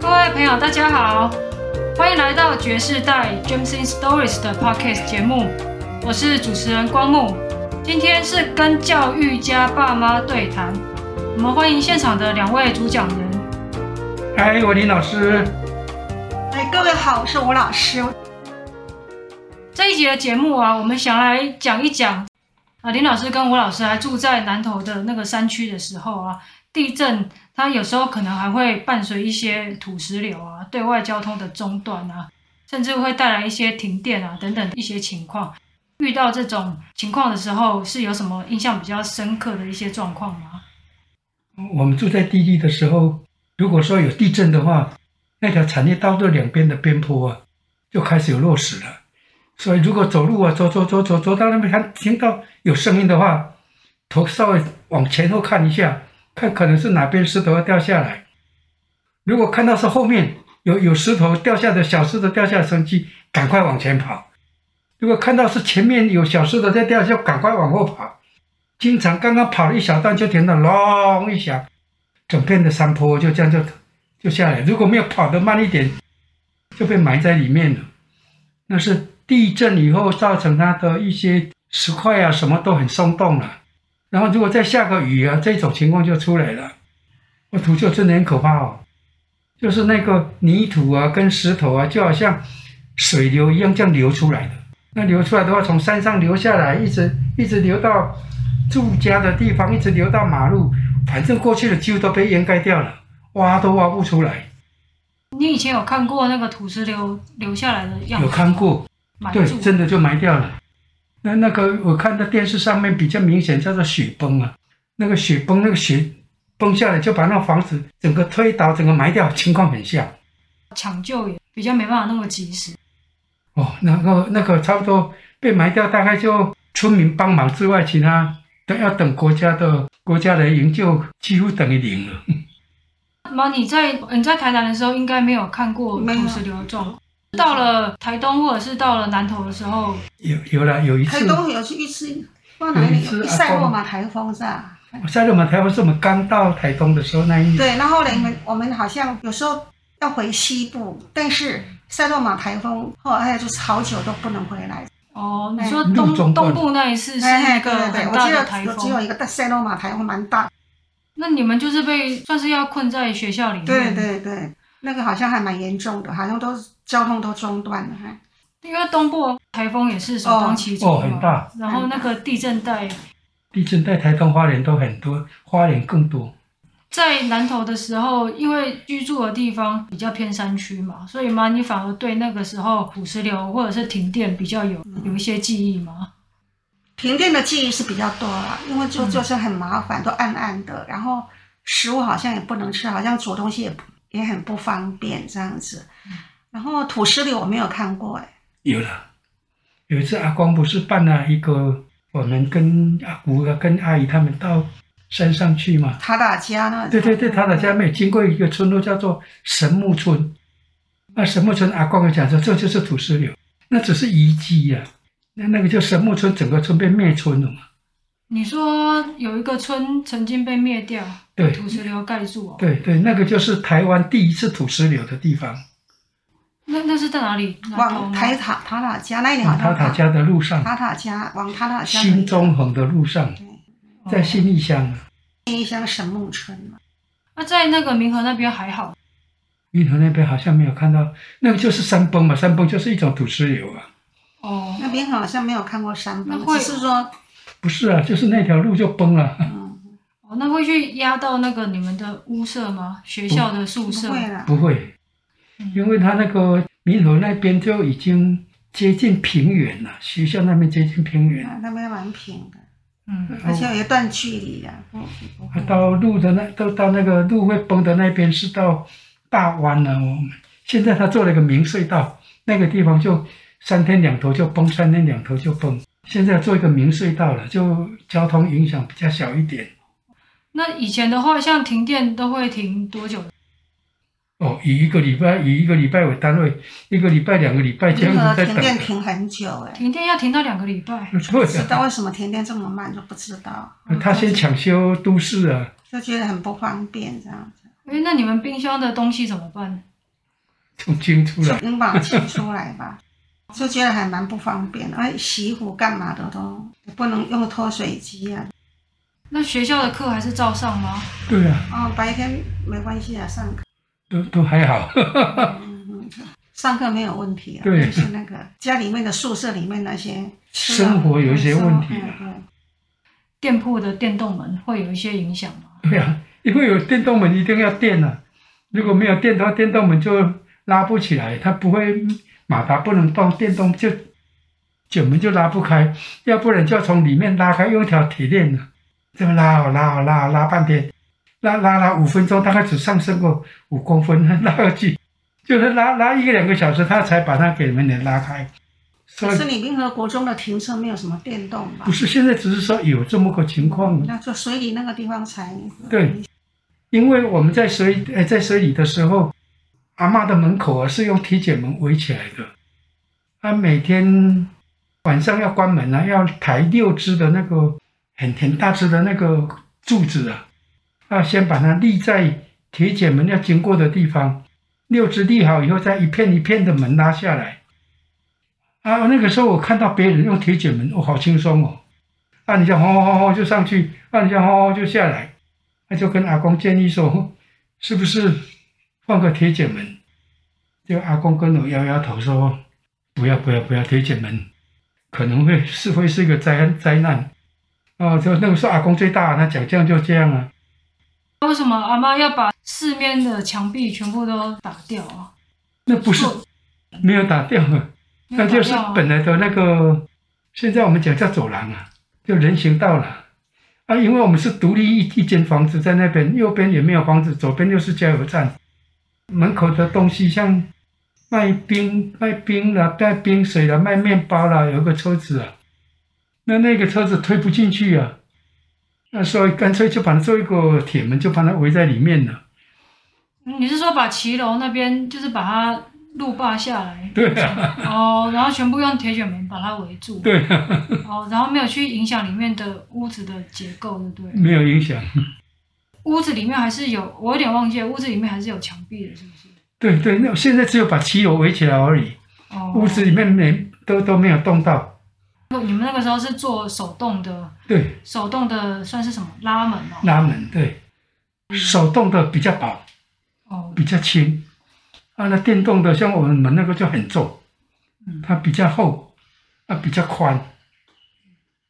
各位朋友，大家好，欢迎来到爵士代 Gems in Stories 的 Podcast 节目，我是主持人光木。今天是跟教育家爸妈对谈，我们欢迎现场的两位主讲人。嗨，我林老师。哎，各位好，我是吴老师。这一集的节目啊，我们想来讲一讲啊，林老师跟吴老师还住在南投的那个山区的时候啊，地震它有时候可能还会伴随一些土石流啊，对外交通的中断啊，甚至会带来一些停电啊等等一些情况。遇到这种情况的时候，是有什么印象比较深刻的一些状况吗？我们住在地利的时候，如果说有地震的话，那条产业道的两边的边坡啊，就开始有落石了。所以如果走路啊，走走走走走到那边，还听到有声音的话，头稍微往前后看一下，看可能是哪边石头要掉下来。如果看到是后面有有石头掉下的小石头掉下的声迹，赶快往前跑。如果看到是前面有小石头在掉，就赶快往后跑。经常刚刚跑了一小段，就听到隆一响，整片的山坡就这样就就下来。如果没有跑得慢一点，就被埋在里面了。那是地震以后造成它的一些石块啊，什么都很松动了。然后如果再下个雨啊，这种情况就出来了。我土就真的很可怕哦，就是那个泥土啊跟石头啊，就好像水流一样这样流出来的。那流出来的话，从山上流下来，一直一直流到住家的地方，一直流到马路，反正过去的几乎都被掩盖掉了，挖都挖不出来。你以前有看过那个土石流流下来的样子？有看过，对，真的就埋掉了。那那个我看到电视上面比较明显，叫做雪崩啊，那个雪崩，那个雪崩下来就把那房子整个推倒，整个埋掉，情况很像。抢救也比较没办法那么及时。哦，那个那个差不多被埋掉，大概就村民帮忙之外，其他都要等国家的国家来营救，几乎等于零了。妈，你在你在台南的时候，应该没有看过土石流的状况。到了台东或者是到了南投的时候，有有了有一次。台东有去一次，到哪里？赛洛马台风是吧？赛洛马台风是我们刚到台东的时候那一年。对，然后呢，我们我们好像有时候要回西部，但是。赛洛马台风后来就是好久都不能回来。哦，你说东东部那一次是那个很大的台风，只有一个赛洛马台风蛮大。那你们就是被算是要困在学校里面？对对对，那个好像还蛮严重的，好像都交通都中断了。因为东部台风也是首当其冲哦，很大。然后那个地震带，地震带台东花莲都很多，花莲更多。在南投的时候，因为居住的地方比较偏山区嘛，所以嘛，你反而对那个时候土石流或者是停电比较有有一些记忆吗？停电的记忆是比较多啦，因为就就是很麻烦，都暗暗的，然后食物好像也不能吃，好像煮东西也也很不方便这样子。然后土石流我没有看过哎，有了，有一次阿光不是办了一个，我们跟阿姑跟阿姨他们到。山上去嘛？塔塔家那？对对对，塔塔家没经过一个村落叫做神木村。那神木村阿光讲说，这就是土石流，那只是遗迹呀。那那个叫神木村，整个村被灭村了嘛？你说有一个村曾经被灭掉，对，土石流盖住哦。对对，那个就是台湾第一次土石流的地方。那那是在哪里？往台塔塔塔加那里好像。塔塔加的路上。塔塔加往塔塔加。新中横的路上。在新义乡，新义乡神木村嘛。那、啊、在那个民和那边还好。民和那边好像没有看到，那个就是山崩嘛，山崩就是一种土石流啊。哦，那边好像没有看过山崩，只是说。不是啊，就是那条路就崩了。嗯，哦，那会去压到那个你们的屋舍吗？学校的宿舍？不会啦，不会，因为他那个民和那边就已经接近平原了，学校那边接近平原。那边蛮平的。嗯，而且有一段距离呀。嗯，到路的那都到那个路会崩的那边是到大湾了。我们现在他做了一个明隧道，那个地方就三天两头就崩，三天两头就崩。现在做一个明隧道了，就交通影响比较小一点。那以前的话，像停电都会停多久？哦，以一个礼拜以一个礼拜为单位，一个礼拜两个礼拜这样子在等。停电停很久哎，停电要停到两个礼拜。不知道为什么停电这么慢，就不知道。他先抢修都市啊，就觉得很不方便这样子。哎，那你们冰箱的东西怎么办？从清出来，能把它清出来吧？就觉得还蛮不方便的，哎，洗衣服干嘛的都不能用脱水机啊。那学校的课还是照上吗？对啊。哦，白天没关系啊，上课都都还好。嗯嗯，上课没有问题啊。对。就是那个家里面的宿舍里面那些生活有一些问题。对。店铺的电动门会有一些影响吗？对啊，因为有电动门一定要电啊，如果没有电的话，电动门就拉不起来，它不会。马达不能动，电动就卷门就拉不开，要不然就要从里面拉开，用一条铁链呢，这么拉哦拉哦拉拉半天，拉拉拉五分钟，大概只上升过五公分，拉过去，就是拉拉一个两个小时，他才把它给门给拉开。可是你冰河国中的停车没有什么电动吧？不是，现在只是说有这么个情况。那就水里那个地方才对，因为我们在水呃在水里的时候。阿嬷的门口啊，是用铁卷门围起来的。他每天晚上要关门啊，要抬六只的那个很很大只的那个柱子啊，要先把它立在铁卷门要经过的地方。六只立好以后，再一片一片的门拉下来。啊，那个时候我看到别人用铁卷门，哦，好轻松哦。啊，你就轰轰轰轰就上去，啊，你就轰轰就下来。那就跟阿公建议说，是不是？放个铁卷门，就阿公跟我摇摇头说：“不要不要不要铁卷门，可能会是会是一个灾灾难。”哦，就那个时候阿公最大，他讲这样就这样啊。为什么阿妈要把四面的墙壁全部都打掉啊？那不是没有打掉啊，那就是本来的那个，现在我们讲叫走廊啊，就人行道了啊。因为我们是独立一一间房子在那边，右边也没有房子，左边又是加油站。门口的东西像卖冰、卖冰了、带冰水了、卖面包了，有个车子啊，那那个车子推不进去啊，那所以干脆就把它做一个铁门，就把它围在里面了。你是说把骑楼那边就是把它路霸下来？对啊。哦，然后全部用铁卷门把它围住。对啊。哦，然后没有去影响里面的屋子的结构，对不对？没有影响。屋子里面还是有，我有点忘记了，屋子里面还是有墙壁的，是不是？对对，那现在只有把骑楼围起来而已。哦。屋子里面没都都没有动到。你们那个时候是做手动的？对。手动的算是什么？拉门哦。拉门对。手动的比较薄。哦。比较轻。啊，那电动的像我们门那个就很重。嗯。它比较厚，啊，比较宽。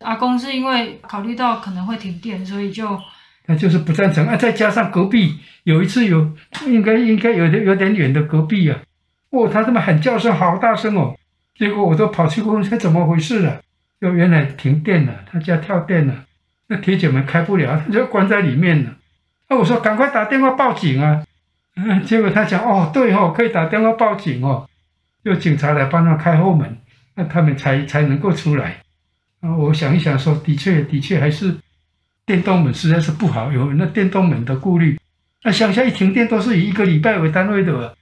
阿公是因为考虑到可能会停电，所以就。他就是不赞成啊！再加上隔壁有一次有，应该应该有点有点远的隔壁啊，哦，他这么喊叫声好大声哦，结果我都跑去问他怎么回事了，就原来停电了，他家跳电了，那铁卷门开不了，他就关在里面了。那我说赶快打电话报警啊！嗯，结果他讲哦，对哦，可以打电话报警哦，有警察来帮他开后门，那他们才才能够出来。啊，我想一想说，的确的确还是。电动门实在是不好，有那电动门的顾虑。那乡下一停电都是以一个礼拜为单位的，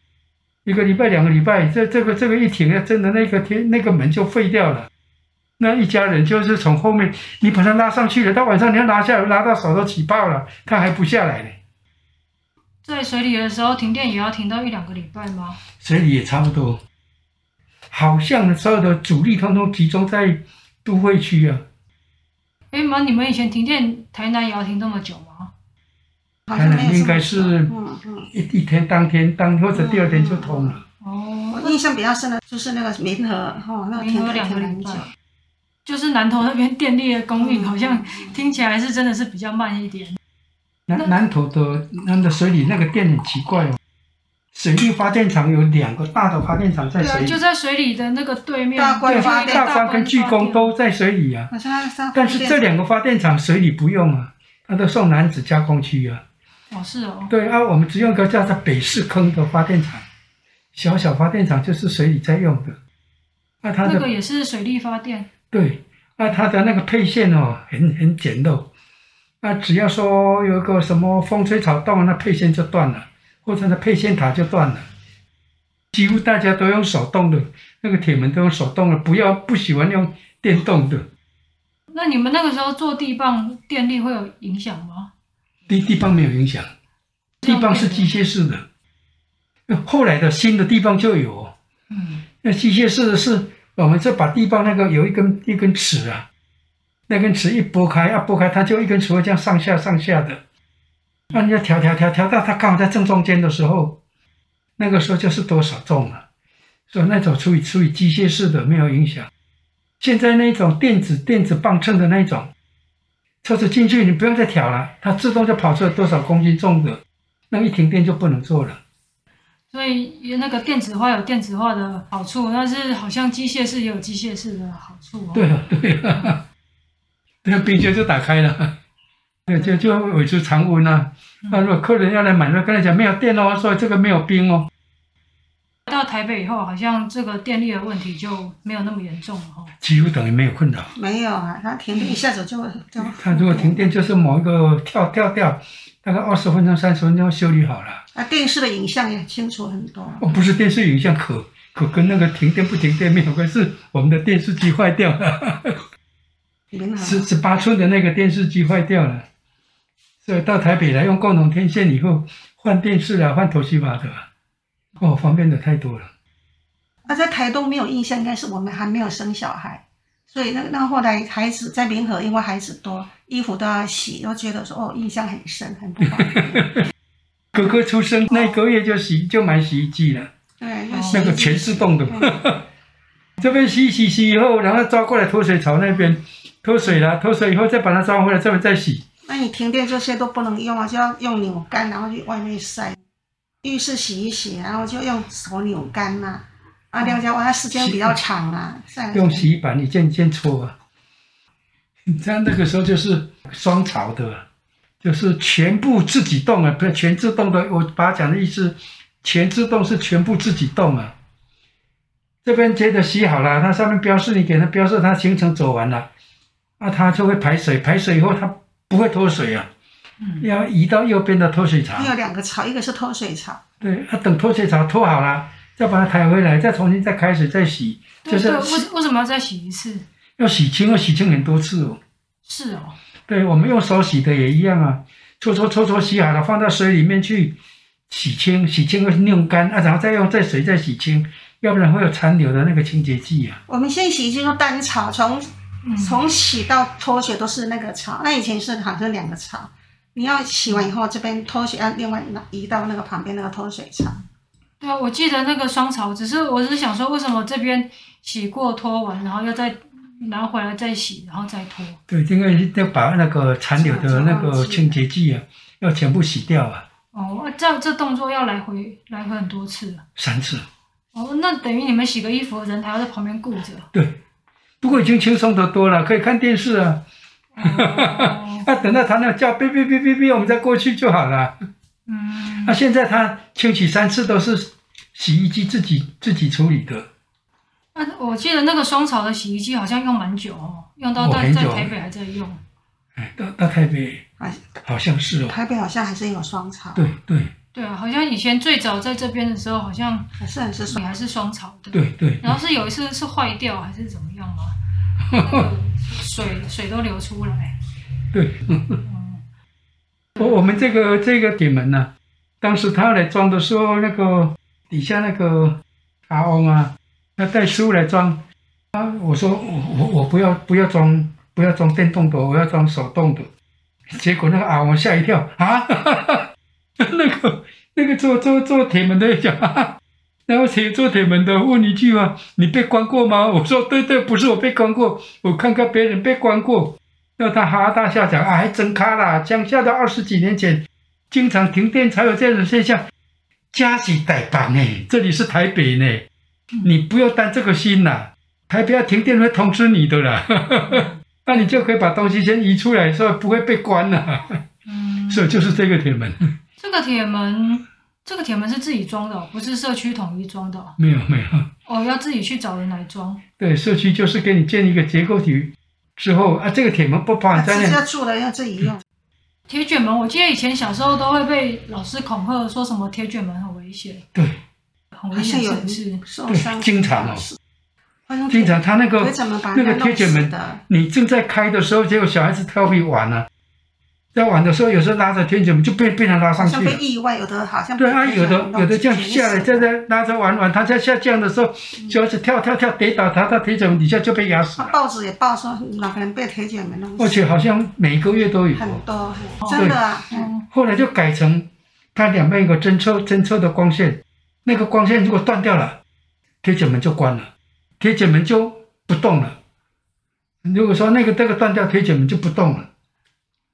一个礼拜、两个礼拜，这这个这个一停，真的那个天那个门就废掉了。那一家人就是从后面你把它拉上去了，到晚上你要拿下来，拉到手都起泡了，它还不下来呢。在水里的时候停电也要停到一两个礼拜吗？水里也差不多，好像所有的主力通通集中在都会区啊。哎妈，你们以前停电，台南也要停这么久吗？台南应该是一一天当天当或者第二天就通了。哦，我印象比较深的就是那个民和，哦，那个停了两个礼拜。就是南投那边电力的供应好像听起来是真的是比较慢一点。南南投的那的水里那个电很奇怪哦。水力发电厂有两个大的发电厂在水里，就在水里的那个对面。大关发电，大关跟巨工都在水里啊。但是这两个发电厂水里不用啊，它都送男子加工区啊。哦，是哦。对啊，我们只用一个叫做北市坑的发电厂，小小发电厂就是水里在用的。那它的那个也是水力发电。对，那它的那个配线哦，很很简陋。那只要说有个什么风吹草动，那配线就断了。或者那配线塔就断了。几乎大家都用手动的，那个铁门都用手动的，不要不喜欢用电动的。那你们那个时候做地磅电力会有影响吗？地地磅没有影响，地磅是机械式的。后来的新的地磅就有，嗯，那机械式的是，我们就把地磅那个有一根一根尺啊，那根尺一拨开，要拨开，它就一根尺会这样上下上下的，那你要调调调调到它刚好在正中间的时候，那个时候就是多少重了，所以那种处于处于机械式的没有影响。现在那种电子电子磅秤的那种，车子进去你不用再调了，它自动就跑出来多少公斤重的，那一停电就不能做了。所以那个电子化有电子化的好处，但是好像机械式也有机械式的好处哦。对啊，对啊，那冰箱就打开了，就就维持常温啊。那如果客人要来买，那跟他讲没有电哦，所以这个没有冰哦。到台北以后，好像这个电力的问题就没有那么严重了哈。几乎等于没有困扰。没有啊，它停电一下子就就。它如果停电，就是某一个跳跳掉，大概二十分钟、三十分钟修理好了。啊，电视的影像也清楚很多。哦，不是电视影像可，可可跟那个停电不停电没有关系，是我们的电视机坏掉了。十十八寸的那个电视机坏掉了，所以到台北来用共同天线以后换电视啊，换头西吧的。哦，方便的太多了。啊，在台东没有印象，应该是我们还没有生小孩，所以那那后来孩子在民和，因为孩子多，衣服都要洗，都觉得说哦，印象很深，很不方便。哥哥出生那个月就洗，就买洗衣机了。对，那个全自动的。这边洗洗洗以后，然后抓过来脱水槽那边脱水了，脱水以后再把它抓回来，这边再洗。那你停电这些都不能用啊，就要用扭干，然后去外面晒。浴室洗一洗，然后就用手扭干嘛。啊，这样讲，它时间比较长啊。用洗衣板一件一件搓啊。这样那个时候就是双槽的，就是全部自己动啊，不是全自动的。我把它讲的意思，全自动是全部自己动啊。这边接着洗好了，它上面标示，你给它标示，它行程走完了，啊，它就会排水，排水以后它不会脱水啊。要移到右边的脱水槽。有两个槽，一个是脱水槽。对，要等脱水槽脱好了，再把它抬回来，再重新再开水再洗。就是为为什么要再洗一次？要洗清，要洗清很多次哦。是哦。对，我们用手洗的也一样啊，搓搓搓搓洗好了，放到水里面去洗清，洗清后弄干啊，然后再用再水再洗清，要不然会有残留的那个清洁剂啊。我们现在洗衣机用单槽，从从洗到脱水都是那个槽，那以前是好像两个槽。你要洗完以后，这边脱水，要另外拿移到那个旁边那个脱水槽。对啊，我记得那个双槽，只是我是想说，为什么这边洗过脱完，然后要再拿回来再洗，然后再脱？对，因为要把那个残留的那个清洁剂啊，要全部洗掉啊。哦，这样这动作要来回来回很多次。三次。哦，那等于你们洗个衣服，人还要在旁边顾着。对，不过已经轻松得多了，可以看电视啊。哈哈哈，那 等到他那叫哔哔哔哔哔，我们再过去就好了。嗯，那现在他清洗三次都是洗衣机自己自己处理的。那我记得那个双槽的洗衣机好像用蛮久哦，用到在在台北还在用。哎，到到台北，好像是哦。台北好像还是有双槽。对对。对啊，好像以前最早在这边的时候，好像还是还是你还是双槽的。对对。然后是有一次是坏掉还是怎么样吗？水水都流出来，对，我我们这个这个铁门呢、啊，当时他来装的时候，那个底下那个阿翁啊，他带师傅来装，啊，我说我我我不要不要装不要装电动的，我要装手动的，结果那个阿翁吓一跳啊，那个那个做做做铁门的讲。然后铁做铁门的问一句话：“你被关过吗？”我说：“对对，不是我被关过，我看看别人被关过。”然后他哈哈大笑讲：“啊，还真卡啦！乡下的二十几年前，经常停电才有这种现象。家是台北呢，这里是台北呢，你不要担这个心啦。台北要停电会通知你的啦，那你就可以把东西先移出来，所以不会被关了。嗯，所以就是这个铁门。这个铁门。这个铁门是自己装的，不是社区统一装的。没有没有。哦，要自己去找人来装。对，社区就是给你建一个结构体之后啊，这个铁门不包含在内。直接住了要自己用。铁卷门，我记得以前小时候都会被老师恐吓，说什么铁卷门很危险。对，很危险，有是受伤。经常哦，经常他那个那个铁卷门，你正在开的时候，结果小孩子调皮玩了。在玩的时候，有时候拉着铁卷门就被被人拉上去了。像被意外，有的好像对啊，有的有的这样下来，在在拉着玩玩，他在下降的时候，小孩子跳跳跳跌倒，他到铁卷门底下就被压死了。报纸也报说哪个人被铁卷门弄死。而且好像每个月都有。很多，真的啊。后来就改成，它两边有个侦测侦测的光线，那个光线如果断掉了，铁卷门就关了，铁卷门就不动了。如果说那个这个断掉，铁卷门就不动了。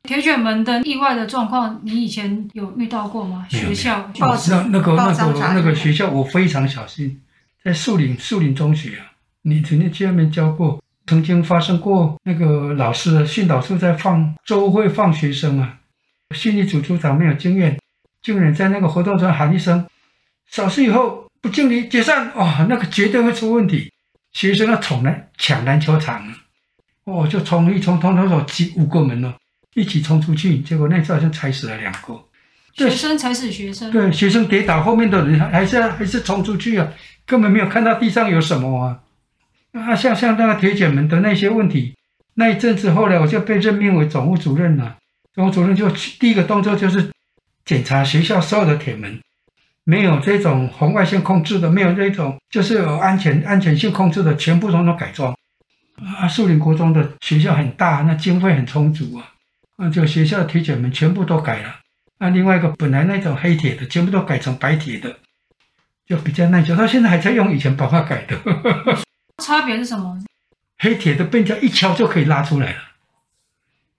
铁卷门的意外的状况，你以前有遇到过吗？学校报纸那那个那个那个学校，我非常小心，在树林树林中学啊，你曾经去那边教过，曾经发生过那个老师训导处在放周会放学生啊，训练组组长没有经验，竟然在那个活动中喊一声“扫视以后不敬礼解散”，哇，那个绝对会出问题，学生要冲来抢篮球场，哦，就冲一冲，通通走几五个门了。一起冲出去，结果那次好像踩死了两个。学生踩死学生。对，学生跌倒，后面的人还是还是冲出去啊，根本没有看到地上有什么啊。啊，像像那个铁卷门的那些问题，那一阵子后来我就被任命为总务主任了。总务主任就第一个动作就是检查学校所有的铁门，没有这种红外线控制的，没有这种就是有安全安全性控制的，全部统统改装。啊，树林国中的学校很大，那经费很充足啊。啊，就学校的铁卷门全部都改了。那另外一个本来那种黑铁的，全部都改成白铁的，就比较耐久。他现在还在用以前把它改的。差别是什么？黑铁的被人家一敲就可以拉出来了。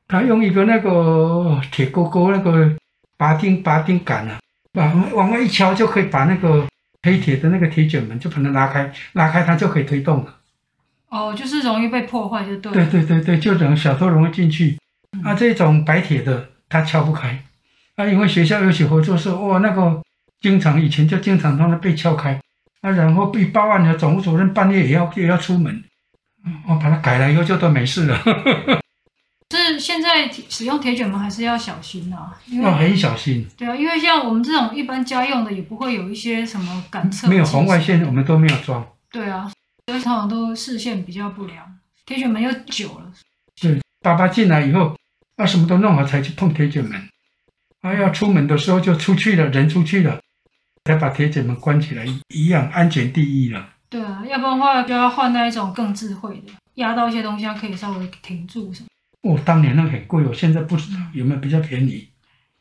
他用一个那个铁钩钩那个拔钉拔钉杆啊，往往外一敲就可以把那个黑铁的那个铁卷门就把它拉开，拉开它就可以推动了。哦，就是容易被破坏就对。对对对对，就等小偷容易进去。啊，这种白铁的它敲不开，啊，因为学校有些合作社，哇，那个经常以前就经常让它被撬开，啊，然后被报案的总务主任半夜也要也要出门，我把它改了以后就都没事了。是现在使用铁卷门还是要小心啊？要很小心。对啊，因为像我们这种一般家用的也不会有一些什么感测，没有红外线，我们都没有装。对啊，所以通常都视线比较不良，铁卷门又久了。对，爸爸进来以后。那什么都弄好才去碰铁卷门，啊，要出门的时候就出去了，人出去了，才把铁卷门关起来，一样安全第一了。对啊，要不然的话就要换那一种更智慧的，压到一些东西，它可以稍微停住什么。哦，当年那个很贵，哦现在不知道有没有比较便宜。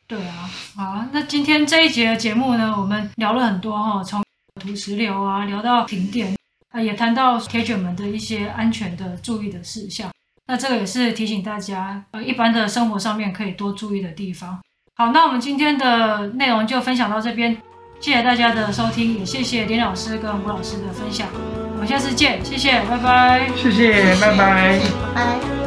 对啊，好，那今天这一节的节目呢，我们聊了很多哈，从土石流啊聊到停电，啊，也谈到铁卷门的一些安全的注意的事项。那这个也是提醒大家，呃，一般的生活上面可以多注意的地方。好，那我们今天的内容就分享到这边，谢谢大家的收听，也谢谢林老师跟吴老师的分享。我们下次见，谢谢，拜拜。谢谢，拜拜。拜拜。